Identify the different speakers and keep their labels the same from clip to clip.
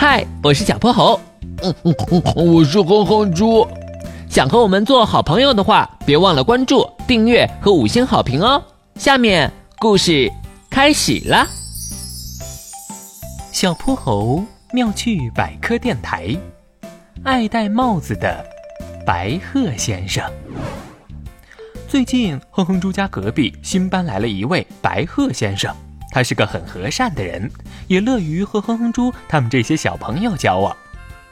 Speaker 1: 嗨，我是小泼猴。
Speaker 2: 嗯嗯嗯，我是哼哼猪。
Speaker 1: 想和我们做好朋友的话，别忘了关注、订阅和五星好评哦。下面故事开始了。
Speaker 3: 小泼猴妙趣百科电台，爱戴帽子的白鹤先生。最近，哼哼猪家隔壁新搬来了一位白鹤先生。他是个很和善的人，也乐于和哼哼猪他们这些小朋友交往。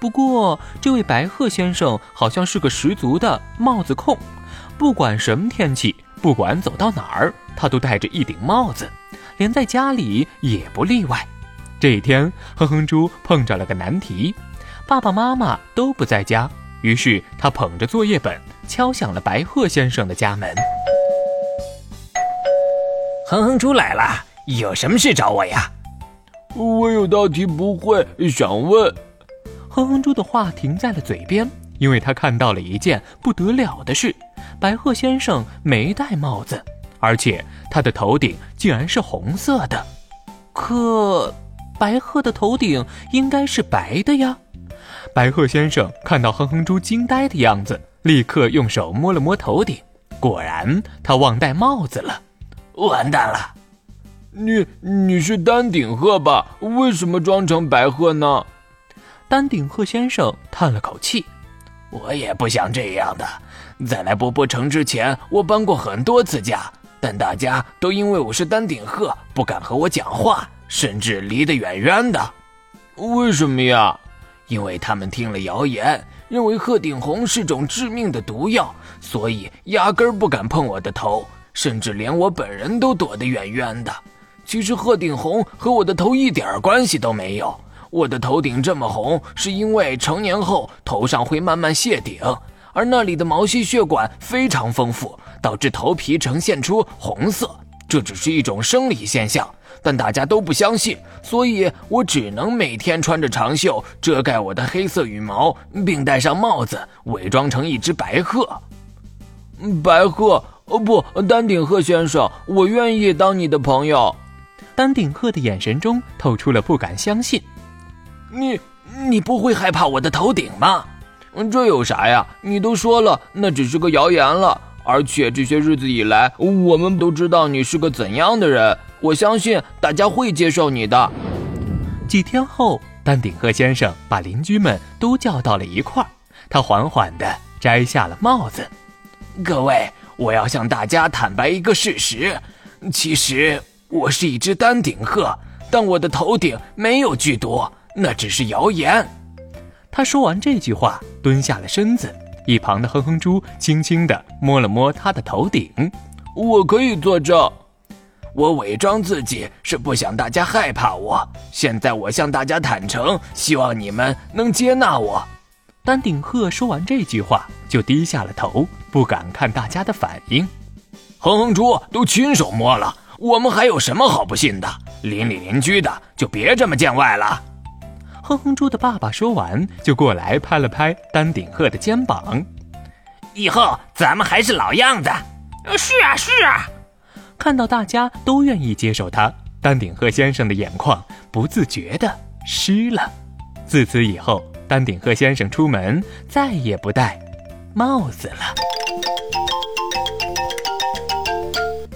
Speaker 3: 不过，这位白鹤先生好像是个十足的帽子控，不管什么天气，不管走到哪儿，他都戴着一顶帽子，连在家里也不例外。这一天，哼哼猪碰着了个难题，爸爸妈妈都不在家，于是他捧着作业本敲响了白鹤先生的家门。
Speaker 4: 哼哼猪来了。有什么事找我呀？
Speaker 2: 我有道题不会，想问。
Speaker 3: 哼哼猪的话停在了嘴边，因为他看到了一件不得了的事：白鹤先生没戴帽子，而且他的头顶竟然是红色的。可，白鹤的头顶应该是白的呀。白鹤先生看到哼哼猪惊呆的样子，立刻用手摸了摸头顶，果然他忘戴帽子了。
Speaker 4: 完蛋了！
Speaker 2: 你你是丹顶鹤吧？为什么装成白鹤呢？
Speaker 3: 丹顶鹤先生叹了口气：“
Speaker 4: 我也不想这样的。在来波波城之前，我搬过很多次家，但大家都因为我是丹顶鹤，不敢和我讲话，甚至离得远远的。
Speaker 2: 为什么呀？
Speaker 4: 因为他们听了谣言，认为鹤顶红是种致命的毒药，所以压根儿不敢碰我的头，甚至连我本人都躲得远远的。”其实鹤顶红和我的头一点关系都没有。我的头顶这么红，是因为成年后头上会慢慢谢顶，而那里的毛细血管非常丰富，导致头皮呈现出红色。这只是一种生理现象，但大家都不相信，所以我只能每天穿着长袖遮盖我的黑色羽毛，并戴上帽子，伪装成一只白鹤。
Speaker 2: 白鹤？哦不，丹顶鹤先生，我愿意当你的朋友。
Speaker 3: 丹顶鹤的眼神中透出了不敢相信。
Speaker 4: 你，你不会害怕我的头顶吗？
Speaker 2: 这有啥呀？你都说了，那只是个谣言了。而且这些日子以来，我们都知道你是个怎样的人。我相信大家会接受你的。
Speaker 3: 几天后，丹顶鹤先生把邻居们都叫到了一块儿，他缓缓地摘下了帽子。
Speaker 4: 各位，我要向大家坦白一个事实，其实。我是一只丹顶鹤，但我的头顶没有剧毒，那只是谣言。
Speaker 3: 他说完这句话，蹲下了身子。一旁的哼哼猪轻轻地摸了摸他的头顶。
Speaker 2: 我可以作证，
Speaker 4: 我伪装自己是不想大家害怕我。现在我向大家坦诚，希望你们能接纳我。
Speaker 3: 丹顶鹤说完这句话，就低下了头，不敢看大家的反应。
Speaker 4: 哼哼猪都亲手摸了。我们还有什么好不信的？邻里邻居的就别这么见外了。
Speaker 3: 哼哼猪的爸爸说完，就过来拍了拍丹顶鹤的肩膀。
Speaker 4: 以后咱们还是老样子。
Speaker 5: 是啊，是啊。
Speaker 3: 看到大家都愿意接受他，丹顶鹤先生的眼眶不自觉的湿了。自此以后，丹顶鹤先生出门再也不戴帽子了。